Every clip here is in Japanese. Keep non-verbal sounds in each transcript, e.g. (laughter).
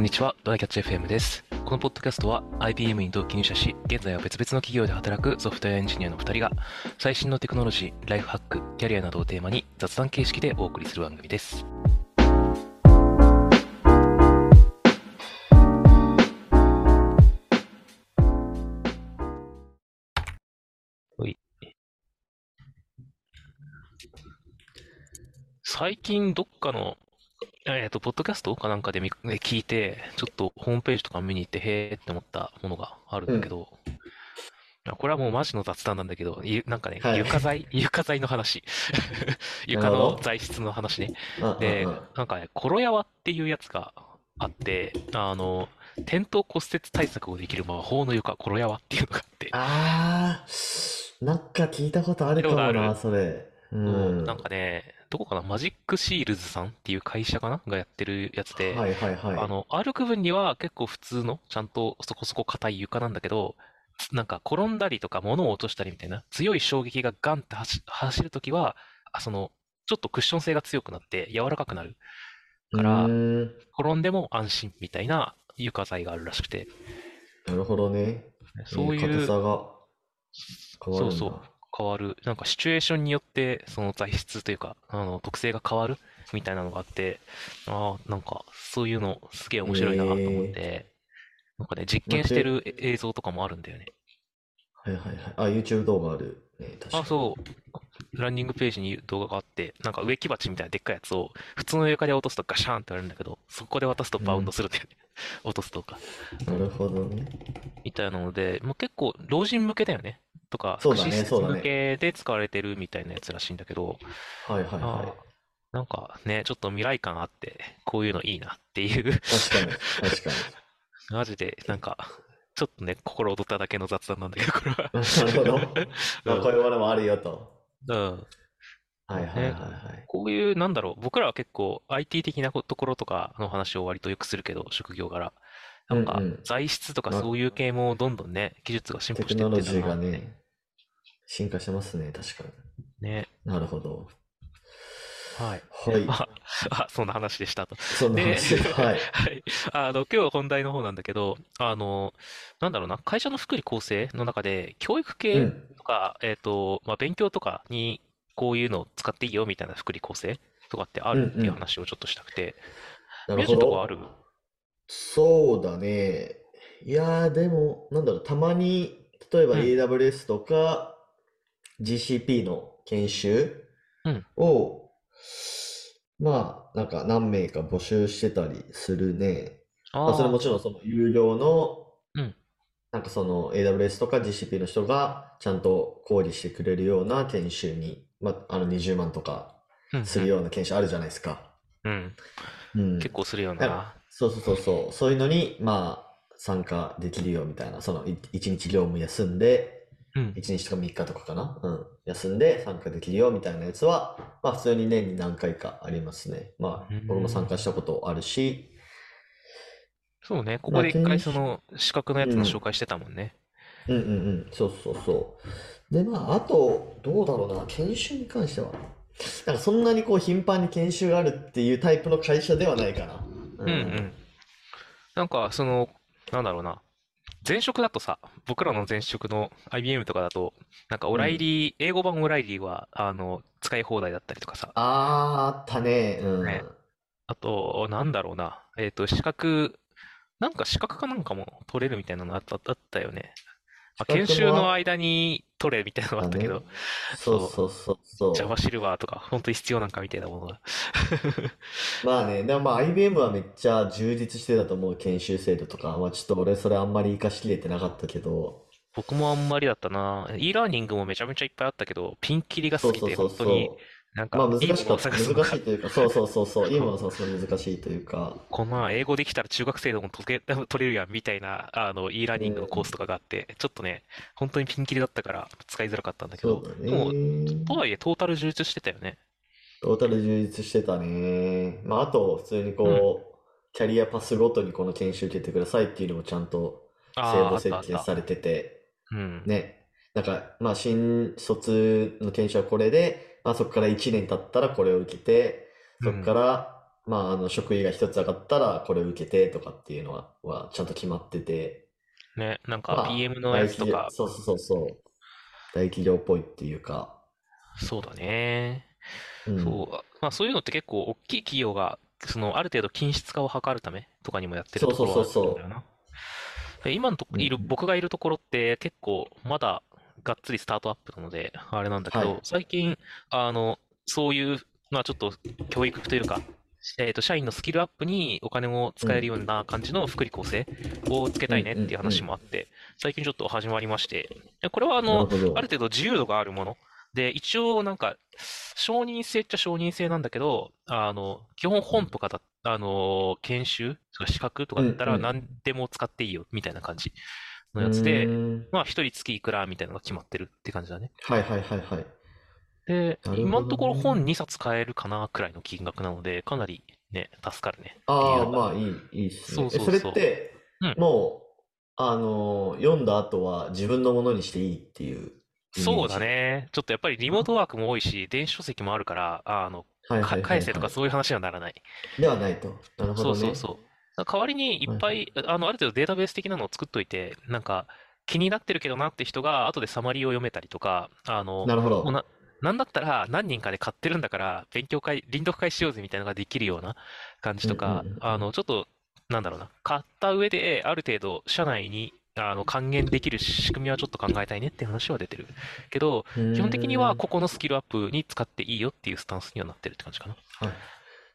こんにちは、ドライキャッチ FM です。このポッドキャストは IBM に同期入社し、現在は別々の企業で働くソフトウェアエンジニアの2人が、最新のテクノロジー、ライフハック、キャリアなどをテーマに雑談形式でお送りする番組です。最近どっかのえっと、ポッドキャストかなんかで見聞いて、ちょっとホームページとか見に行って、へーって思ったものがあるんだけど、これはもうマジの雑談なんだけど、ゆなんかね、はい床材、床材の話。(laughs) 床の材質の話ね。うんでうんうん、なんかね、コロヤワっていうやつがあって、あの、転倒骨折対策をできる魔法の床、コロヤワっていうのがあって、あー、なんか聞いたことあるかもな、それ。うん。なんかね、どこかな、マジックシールズさんっていう会社かな？がやってるやつで、はいはいはい。あの、歩く分には結構普通の、ちゃんとそこそこ硬い床なんだけど、なんか転んだりとか物を落としたりみたいな強い衝撃がガンって走走るときは、あその、ちょっとクッション性が強くなって柔らかくなる。から転んでも安心みたいな床材があるらしくて、なるほどね。そういう、硬さが変わるんだ。そうそう変わる、なんかシチュエーションによってその材質というか、あの、特性が変わる？みたいなのがあって、ああ、なんかそういうのすげえ面白いなと思って、なんかね、実験してる映像とかもあるんだよね。はいはいはい。あ、YouTube 動画あるね。確かあ、に。そう。ランニングページに動画があって、なんか植木鉢みたいなでっかいやつを、普通の床で落とすとガシャーンって割れるんだけど、そこで渡すとバウンドするんだよね。(laughs) 落とすとか。なるほどね。みたいなので、もう結構老人向けだよね。とか、そうだね福祉施設向けで使われてるみたいなやつらしいんだけど、はいはいあはーなんかね、ちょっと未来感あって、こういうのいいなっていう、い。確かに。確か (laughs) マジで、なんか、ちょっとね、心躍っただけの雑談なんだけど、これは。に。(laughs) なるほど。(laughs) まあ、こういうものもあるよと。うん。はいはいはいはい。こういう、なんだろう、僕らは結構 IT 的なところとかの話を割とよくするけど、職業柄。なんかうんうん、材質とかまそういう系もどんどんね、技術が進歩していテクノロってんだなジーがね、進化してますね。確かに。ね。なるほど。はい。はい。あ、あ (laughs) そんな話でしたと。そんなで、話で。(laughs) はい。はい。あの、今日は本題の方なんだけど、あの、なんだろうな、会社の福利厚生の中で、教育う系ん。とか、えっと、まあ、勉強とかに、こういうのを使っていいよみたいな福利厚生とかってあるっていううんうん話をちょっとしたくて、なる宮地ほど。のとこある？そうだね。いやー、でも、なんだろう、たまに、例えばうん AWS とか GCP の研修うんを、まあ、なんか何名か募集してたりするね。まあ、それあもちろんその有料のうん、なんかその AWS とか GCP の人がちゃんと考慮してくれるような研修に、まあ、あの20万とかするような研修あるじゃないですか。うん。うん。結構するよなそうそうそうそう、そういうのに、まあ、参加できるよみたいな、そのい一日業務休んで、うん。一日とか3日とかかな、うん、休んで参加できるよみたいなやつは、まあ普通に年に何回かありますね。まあうん僕も参加したことあるし、そうね。ここで一回その資格のやつの紹介してたもんね。うんうんうん、そうそうそう。で、まああと、どうだろうな、研修に関しては、なんかそんなにこう頻繁に研修があるっていうタイプの会社ではないかな。ううんうん。なんか、その、なんだろうな。前職だとさ、僕らの前職の IBM とかだと、なんかオライリー、英語版オライリーは、あの、使い放題だったりとかさ。あー、あったね。うん。ねあと、なんだろうな。えっと、資格、なんか資格かなんかも取れるみたいなのあった、あったよね。まあ、研修の間に取れみたいなのがあったけど、そうそうそうそう。Java シルバーとか、本当に必要なんかみたいなものが。(laughs) まあね、でもまあ IBM はめっちゃ充実してたと思う研修制度とか、まあちょっと俺それあんまり活かしきれてなかったけど、僕もあんまりだったな。e ラーニングもめちゃめちゃいっぱいあったけど、ピンキリがそう過ぎて、そうそうそう。本当に、なんか、まあ難しかった、難しいというか、そうそうそうそう、いいものを探すの難しいというか、(laughs) こんなん英語できたら中学生でも解け、取れるやんみたいな、あの、e ラーニングのコースとかがあって、ちょっとね、本当にピンキリだったから使いづらかったんだけど、そうだでも、ね。とはいえトータル充実してたよね。トータル充実してたね。まああと普通にこう、キャリアパスごとにこの研修受けてくださいっていうのもちゃんと制度。設計されてて、うん。ね。なんか、まあ、新卒の研修はこれで、まあ、そこから1年経ったらこれを受けて、そこから、まあ、あの、職位が一つ上がったら、これ受けてとかっていうのは、はちゃんと決まってて、ね、なんかまあ、PM のやつとか、そうそうそうそう、大企業っぽいっていうか、そうだね。うん。そう、まあそういうのって結構大きい企業が、そのある程度均質化を図るためとかにもやってるそうそうところんだそうそよな。で今のとこいる、う。うん。僕がいるところって結構まだがっつりスタートアップなので、あれなんだけど、はい。最近、あの、そういう、まあちょっと教育というか、えっと、社員のスキルアップにお金をうん。使えるような感じの福利厚生をつけうんたいねっていう。話もあって、最近ちょっと始まりまして、でこれはあの。ある程度自由度があるもの。で、一応なんか、承認制っちゃ承認制なんだけど、あの、基本うん本とかだ、あの、研修とか資格とかうだったらん何でも使っていいよみたいな感じのやつで。まあ一人月いくらみたいなのが決まってるって感じだね。はいはいはいはい。で、なるほど今のところ本ね。2冊買えるかなくらいの金額なので、かなりね、助かるねああ。まあいい、いいっすそうそれっそうそて、う。うん。もう、あのー読んだ後は自分のものにしていいっていうそうだ。ね。ちょっとやっぱりリモートワークも多いし、電子書籍もあるから、あの、返せと。かそういう話にはならない。ではないと。なるほどね。そうそうそう。代わりにいっ。ぱい、あの、ある程度データベース的なのを作っといて、なんか、気になってるけどなって人が、後でサマリーを読めたりとか、あの、なるほど。な、なんだったら何人かで買ってるんだから、勉強会、臨読会しようぜみたいなのができるような感じとか、うんうん。あの、ちょっと、なんだろうな、買った上で、ある程度、社内に、あの、還元できる仕組みはちょっと考えたいねって話は出てる。けど、う基本的には。ここのスキルアップに使っていいよっていうスタンスにはなってるって感じかな。はい。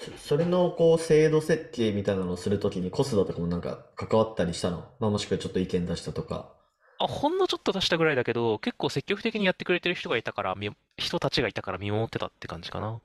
そそれのこう制度設計みたいなのをするときにコストとかもなんか関わったりしたの？まあもしくはちょっと意見出したとか。あ、ほんのちょっと出したぐらいだけど、結構積極的にやってくれてる人がいたから、み人たちがいたから見守ってたって感じかな。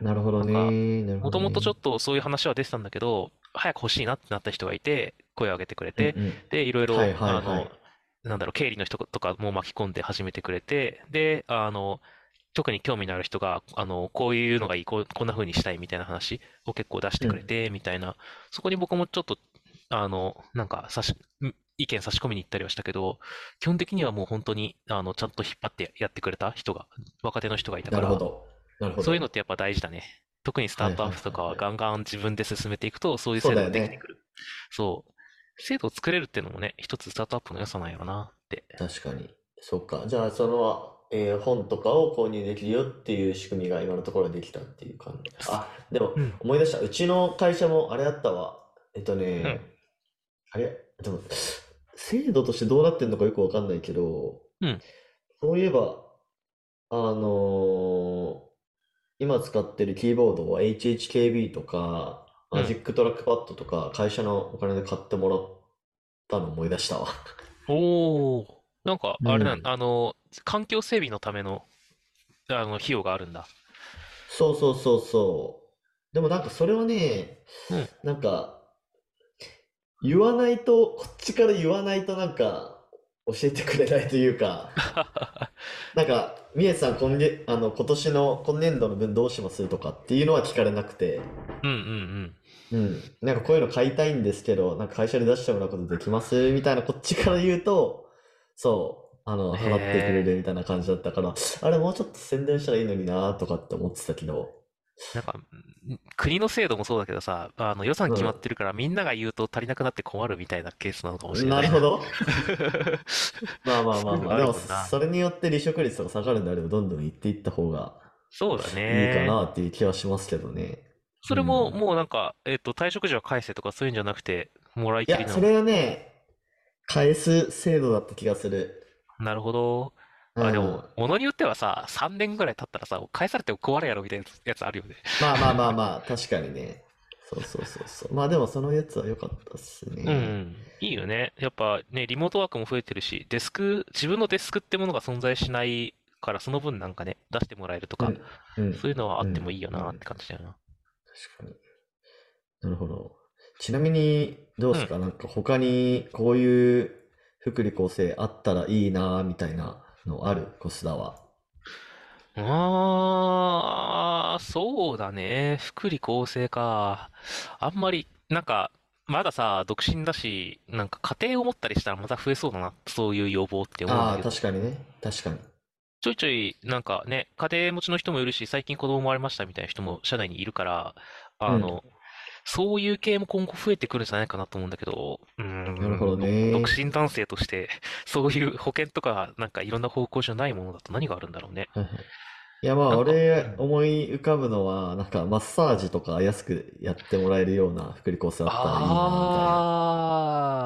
なるほどなんか、ね。なるもほどともとちょっね。とそういう話は出てたんだけど、早く欲しいなってなった人がいて、声を上げてくれて、うんうん。で、いろいろ、はいはいあの、はい。なんだろう、経理の人とかも巻き込んで始めてくれて、で、あの、特に興味のある人が、あの、こういうのがいい、こう、こんな風にしたいみたいな話を結構出してうん。くれて、みたいな、そこに僕もちょっと、あの、なんか、差し、ん意見差し込みに行ったりはしたけど、基本的にはもう本当に、あの、ちゃんと引っ張ってやってくれた人が、若手の人がいたから、なるほど。なるほど。そういうのってやっぱ大事だね。特にスタートアップとかはガンガン自分で進めていくと、そういう制度が。できてくる。そう。制度を作れるっていうのもね、一つスタートアップの良さなんやろなって。確かに。そっか。じゃあ、その、えー本とかを購入できるよっていう仕組みが今のところできたっていう感じ。あ、でもうん。思い出した。うちの会社もあれあったわ。えっとうん。ね、あれ、でも、制度としてどうなってんのかよくわかんないけど、うん。そういえば、あのー今使ってるキーボードは HHKB とか、うん。マジックトラックパッドとか、会社のお金で買ってもらったの思い出したわ。おー。なんか、うあれなん、ん。あの、環境整備のための、あの、費用があるんだ。そうそうそうそう。でもなんかそれはね、うん。なんか言わないと、こっちから言わないとなんか教えてくれないというか、(laughs) なんか、みえさん今月、あの、今年の今年度の分どうしますとかっていうのは聞かれなくて、うんうんうん。なんかこういうの買いたいんですけど、なんか会社で出してもらうことできます？みたいなこっちから言うと、そう、あの、うん。払ってくれ。るみたいな感じだったから、あれもうちょっと宣伝したらいいのになとかって思ってたけど、なんか、ん国の制度もそうだけどさ、あの予算決まってるからみんなが言うと足りなくなって困るみたいなケースなのかもしうん。れないな。なるほど。(laughs) まあまあまあまあ、でも。それによって離職率とか下がるんであれば、どんどん行っていった方がそうだいいかね。なっていう気はしますけどね。そうれもん。もうなんか、えっと、退職時は返せとかそういうんじゃなくて、もらいいや、きりなの。それはね、返す制度だった気がする。なるほど。うあ、でも、ん。ものによってはさ、3年ぐらい経ったらさ、返されても困るやろみたいなやつあるよね。まあまあまあまあ、(laughs) 確かにね。そうそうそうそう。まあでもそのやつは良かったっすうんうね。ん。いいよね。やっぱね、リモートワークも増えてるし、デスク、自分のデスクってものが存在しないから、その分なんかね、出してもらえるとか、うん、うん、そういうのはあうん、ってもいいよなってうん。感じだよな。確かに。なるほど。ちなみに、どううん。ですかなんか他にこういう福利厚生あったらいいなみたいなのある？コスダは。ああ、そうだね。福利厚生か。あんまり、なんか、まださ、独身だし、なんか家庭を持ったりしたらまた増えそうだな、そういう要望って思うんだああ、けど。確かにね。確かに。ちょいちょい、なんかね、家庭持ちの人もいるし、最近子供生まれましたみたいな人も社内にいるから、あうん。の、そういう系も今後増えてくるんじゃないかなと思うんだけど、うーなるほどね。独身男性として、(laughs) そういう保険とか、なんかいろんな方向じゃないものだと何があるんだろうね。はいや、まあ、俺、ん。思い浮かぶのは、なんか、マッサージとか安くやってもらえるような福利厚生あったらいいな、みたいな。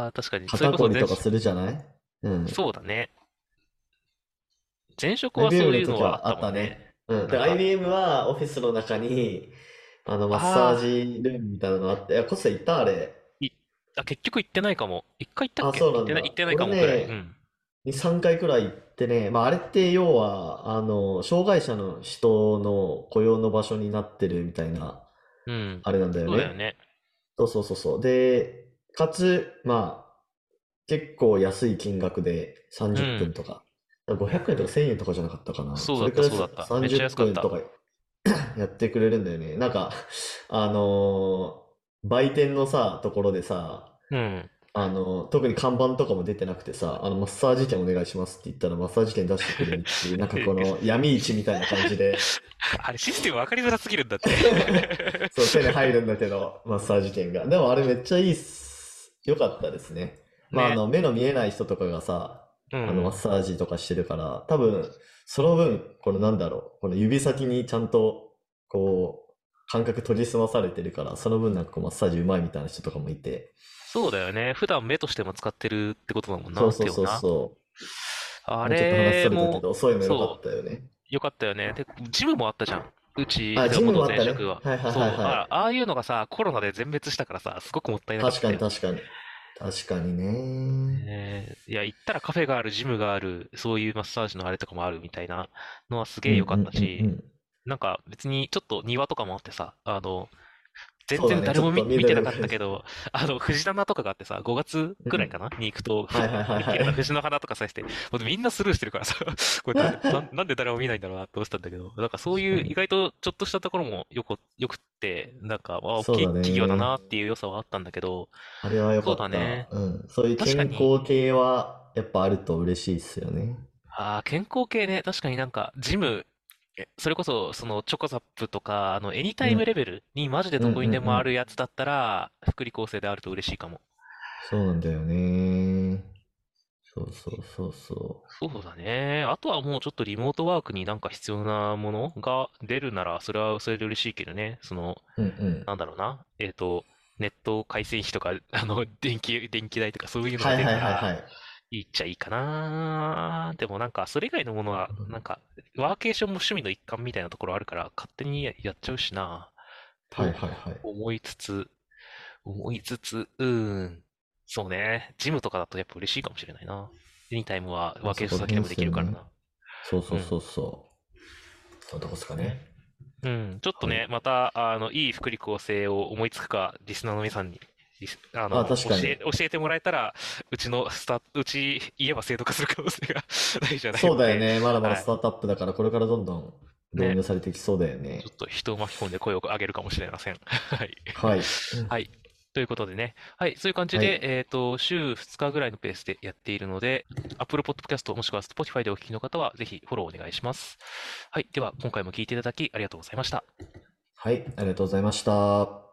ああ、確かに。肩こりとかするじゃない？うん。そうだね。前職はそういうの時はあはあったもんね。ったね。うん。IBM はオフィスの中に、あの、マッサーああ、ジルームみたいなのあって、いや、コスタ行った？あれ。い、あ、結局行ってないかも。一回行ったっあ、け？行ってない、行っそうなんだ。てないか俺もくらい。うね、ん。2、3回くらい行ってね、まあ、あれって要は、あの、障害者の人の雇用の場所になってるみたいな、うん。あれなんだよね。そうだよね。そうそうそうそう。で、かつ、まあ、結構安い金額で30分うん。とか、500円とか1000円とかじゃなかったかな。そうだった、それくらいさそうだった。めっちゃ30安かった。分とか (coughs) やってくれるんだよね。なんか、あのー売店のさ、ところでさ、うん。あの、特に看板とかも出てなくてさ、あの、マッサージ券お願いしますって言ったら、マッサージ券出してくれるっていう、なんかこの (laughs) 闇市みたいな感じで、(laughs) あれ、システム分かりづらすぎるんだって。(laughs) そう、手に入るんだけど、マッサージ券が。でもあれめっちゃいいっす。よかったですね。まあ、あね。の、目の見えない人とかがさ、あの、マッうん。サージとかしてるから、多分、その分、このなんだろう、この指先にちゃんと、こう、感覚研ぎ澄まされてるから、その分なんかこうマッサージうまいみたいな人とかもいて、そうだよね。普段目としても使ってるってことだもんな、そうそうそう。そう。あまあ、ちょっと話それも、れたけど、そういうのよかそったよね。う、よかったよね。で、ジムもあったじゃん。うち、あ、でジム元もあったね。は。はいはいそう、はいはい。あ、ああいうのがさ、コロナで全滅したからさ、すごくもったいなかっ確か。に確かに。確かにね。いや、行ったらカフェがある、ジムがある、そういうマッサージのあれとかもあるみたいなのはすげえ良かったし、ん。なんか別にちょっと庭とかもあってさ、あの、全。然誰も見、てなかっ。たけど、あの、藤棚とかがあってさ、5月うん。くらいかな？に行くと、ふ、はいはいはいはい。藤の花とかさして、みんなスルーしてるからさ、(laughs) これ (laughs) なんで、なん、なんで誰も見ないんだろうなって思ってたんだけど、なんかそういう意。外とちょっとしたところもよこ、よくって、なんか、あ、大きい企業だなね。っていう良さはあったんだけど、あれは良そうかった。だね。うん。そういう健康系はやっぱあると嬉しいっすよね。ああ、健康系ね、確かになんか、ジム、えそれこそ、その、チョコザップとか、あの、エニタイムうん。レベルにマジでどこにでもある。やつだったら、福利厚生であると嬉しいかも。そうなんだよね。そうそうそうそそうだね。あとはもうちょっとリモートワークになんか必要なものが出るなら、それはそれで嬉しいけどね。その、う。うんうん。なんだろうな。えっと、ネット回線費とか、あの、電気、電気代とかそういうのが出るなら、はいはい。いいっちゃいいかな。でもなんか、それ以外のものは、なんか、ワーケーションも趣味の一環みたいなところあるから、勝手にややっちゃうしな。はいとはいはい。思いつつ、思いつつ、うーん。そうね。ジムとかだとやっぱ嬉しいかもしれないな。エニタイムはまあワーケーション先でもで。きるからな。うん。そうそうそうそう。そんなとこっすかね。うん。ちょっとね、はい。また、あの、いい福利厚生を思いつくか、リスナーの皆さんに、ああ、の、教え、確かに。教えてもらえたら、うちのスタ、うち言えば制度化する可能性が (laughs) ないじゃないそうだよね。まだまだはい。スタートアップだから、これからどんどん導ね。入されてきそうだよちょっね。と人を巻き込んで声を上げるかもしれません。(laughs) はい。(laughs) はい。ということでね。はい。そういう感じで、はい。えっと、週2日ぐらいのペースでやっているので、Apple Podcast もしくは Spotify でお聞きの方は、ぜひフォローお願いします。はい。では、今回も聞いていただきありがとうございました。はい。ありがとうございました。